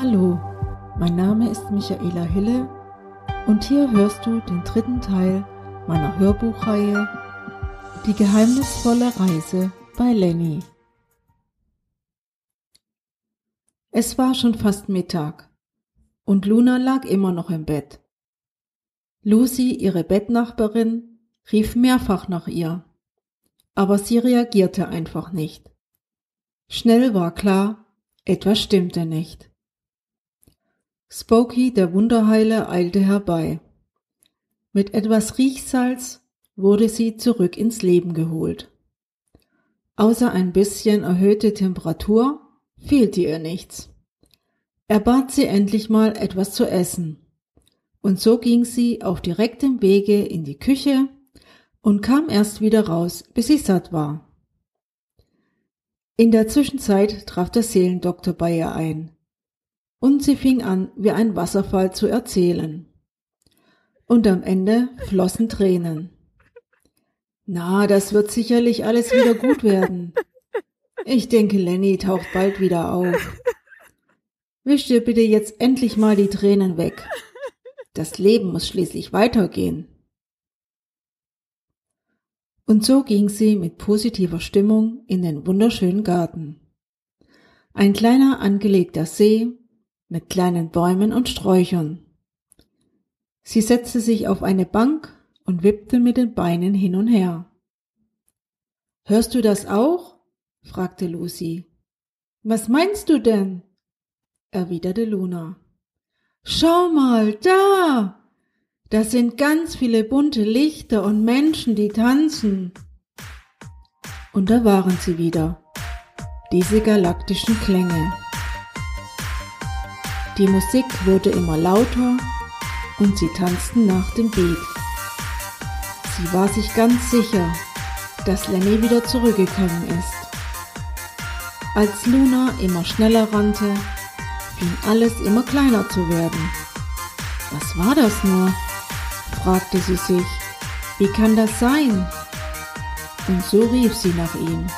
Hallo, mein Name ist Michaela Hille und hier hörst du den dritten Teil meiner Hörbuchreihe Die geheimnisvolle Reise bei Lenny. Es war schon fast Mittag und Luna lag immer noch im Bett. Lucy, ihre Bettnachbarin, rief mehrfach nach ihr, aber sie reagierte einfach nicht. Schnell war klar, etwas stimmte nicht. Spooky, der Wunderheiler, eilte herbei. Mit etwas Riechsalz wurde sie zurück ins Leben geholt. Außer ein bisschen erhöhte Temperatur fehlte ihr nichts. Er bat sie endlich mal etwas zu essen. Und so ging sie auf direktem Wege in die Küche und kam erst wieder raus, bis sie satt war. In der Zwischenzeit traf der Seelendoktor bei ihr ein und sie fing an, wie ein Wasserfall zu erzählen. Und am Ende flossen Tränen. Na, das wird sicherlich alles wieder gut werden. Ich denke, Lenny taucht bald wieder auf. Wisch dir bitte jetzt endlich mal die Tränen weg. Das Leben muss schließlich weitergehen. Und so ging sie mit positiver Stimmung in den wunderschönen Garten. Ein kleiner angelegter See mit kleinen Bäumen und Sträuchern. Sie setzte sich auf eine Bank und wippte mit den Beinen hin und her. Hörst du das auch? fragte Lucy. Was meinst du denn? erwiderte Luna. Schau mal, da! Das sind ganz viele bunte Lichter und Menschen, die tanzen. Und da waren sie wieder, diese galaktischen Klänge. Die Musik wurde immer lauter und sie tanzten nach dem Beat. Sie war sich ganz sicher, dass Lenny wieder zurückgekommen ist. Als Luna immer schneller rannte, fing alles immer kleiner zu werden. Was war das nur? fragte sie sich. Wie kann das sein? Und so rief sie nach ihm.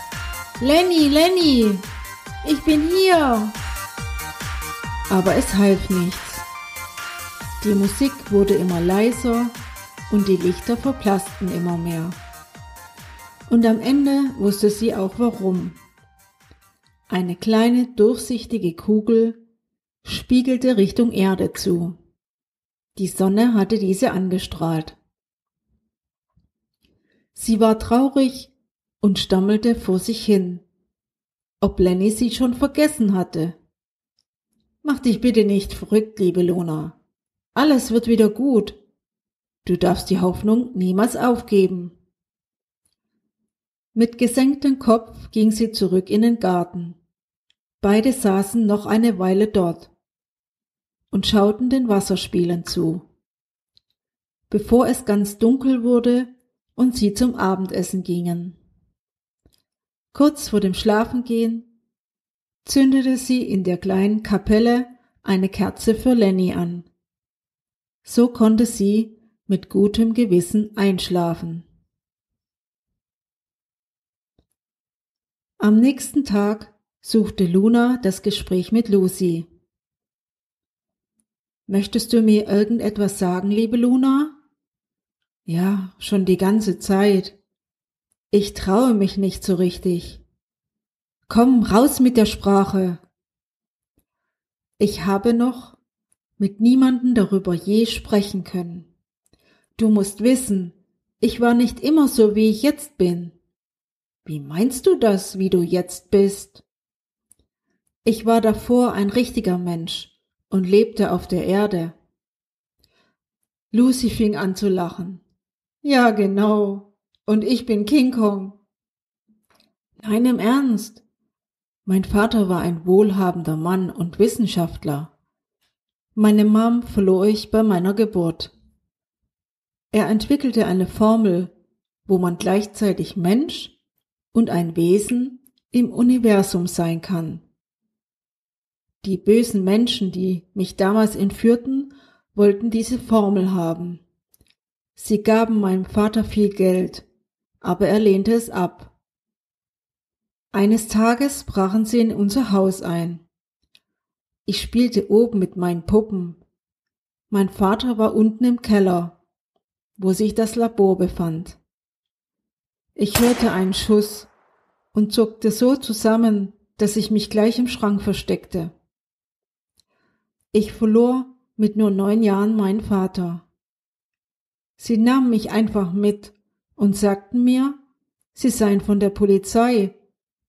Lenny, Lenny, ich bin hier aber es half nichts. Die Musik wurde immer leiser und die Lichter verblassten immer mehr. Und am Ende wusste sie auch warum. Eine kleine durchsichtige Kugel spiegelte Richtung Erde zu. Die Sonne hatte diese angestrahlt. Sie war traurig und stammelte vor sich hin, ob Lenny sie schon vergessen hatte. Mach dich bitte nicht verrückt, liebe Luna. Alles wird wieder gut. Du darfst die Hoffnung niemals aufgeben. Mit gesenktem Kopf ging sie zurück in den Garten. Beide saßen noch eine Weile dort und schauten den Wasserspielen zu, bevor es ganz dunkel wurde und sie zum Abendessen gingen. Kurz vor dem Schlafengehen zündete sie in der kleinen Kapelle eine Kerze für Lenny an. So konnte sie mit gutem Gewissen einschlafen. Am nächsten Tag suchte Luna das Gespräch mit Lucy. Möchtest du mir irgendetwas sagen, liebe Luna? Ja, schon die ganze Zeit. Ich traue mich nicht so richtig. Komm, raus mit der Sprache. Ich habe noch mit niemanden darüber je sprechen können. Du musst wissen, ich war nicht immer so, wie ich jetzt bin. Wie meinst du das, wie du jetzt bist? Ich war davor ein richtiger Mensch und lebte auf der Erde. Lucy fing an zu lachen. Ja, genau. Und ich bin King Kong. Nein, im Ernst. Mein Vater war ein wohlhabender Mann und Wissenschaftler. Meine Mom verlor ich bei meiner Geburt. Er entwickelte eine Formel, wo man gleichzeitig Mensch und ein Wesen im Universum sein kann. Die bösen Menschen, die mich damals entführten, wollten diese Formel haben. Sie gaben meinem Vater viel Geld, aber er lehnte es ab. Eines Tages brachen sie in unser Haus ein. Ich spielte oben mit meinen Puppen. Mein Vater war unten im Keller, wo sich das Labor befand. Ich hörte einen Schuss und zuckte so zusammen, dass ich mich gleich im Schrank versteckte. Ich verlor mit nur neun Jahren meinen Vater. Sie nahmen mich einfach mit und sagten mir, sie seien von der Polizei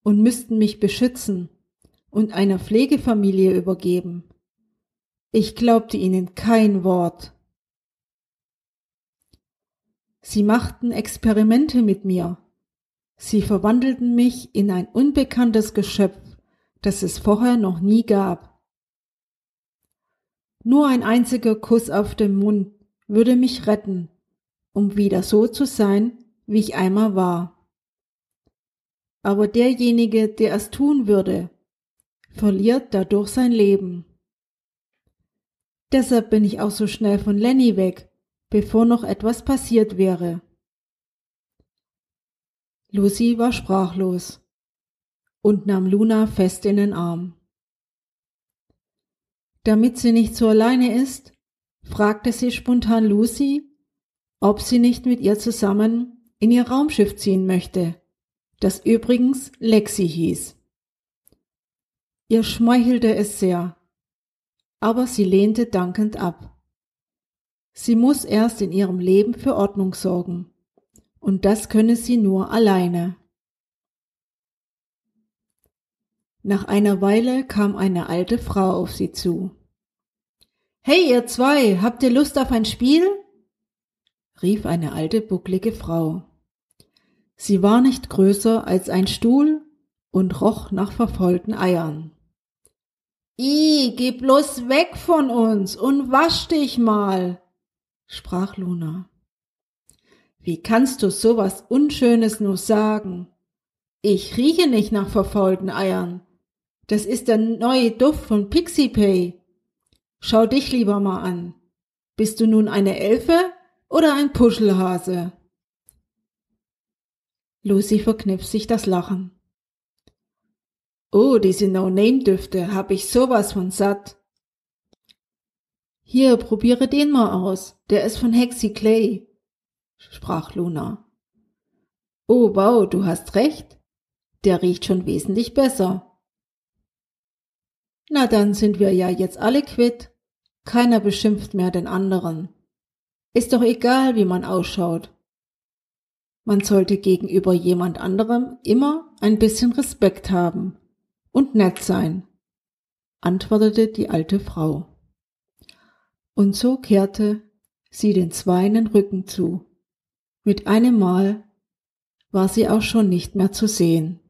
und müssten mich beschützen und einer Pflegefamilie übergeben. Ich glaubte ihnen kein Wort. Sie machten Experimente mit mir. Sie verwandelten mich in ein unbekanntes Geschöpf, das es vorher noch nie gab. Nur ein einziger Kuss auf den Mund würde mich retten, um wieder so zu sein, wie ich einmal war. Aber derjenige, der es tun würde, verliert dadurch sein Leben. Deshalb bin ich auch so schnell von Lenny weg, bevor noch etwas passiert wäre. Lucy war sprachlos und nahm Luna fest in den Arm. Damit sie nicht so alleine ist, fragte sie spontan Lucy, ob sie nicht mit ihr zusammen in ihr Raumschiff ziehen möchte, das übrigens Lexi hieß. Ihr schmeichelte es sehr, aber sie lehnte dankend ab. Sie muss erst in ihrem Leben für Ordnung sorgen, und das könne sie nur alleine. Nach einer Weile kam eine alte Frau auf sie zu. Hey, ihr zwei, habt ihr Lust auf ein Spiel? rief eine alte bucklige Frau. Sie war nicht größer als ein Stuhl und roch nach verfaulten Eiern. I, geh bloß weg von uns und wasch dich mal, sprach Luna. Wie kannst du sowas Unschönes nur sagen? Ich rieche nicht nach verfaulten Eiern. Das ist der neue Duft von Pixie Pay. Schau dich lieber mal an. Bist du nun eine Elfe oder ein Puschelhase? Lucy verkniff sich das Lachen. Oh, diese No-Name-Düfte hab ich sowas von satt. Hier, probiere den mal aus. Der ist von Hexy Clay, sprach Luna. Oh, wow, du hast recht. Der riecht schon wesentlich besser. Na dann sind wir ja jetzt alle quitt. Keiner beschimpft mehr den anderen. Ist doch egal, wie man ausschaut. Man sollte gegenüber jemand anderem immer ein bisschen Respekt haben und nett sein, antwortete die alte Frau. Und so kehrte sie den Zweien den Rücken zu. Mit einem Mal war sie auch schon nicht mehr zu sehen.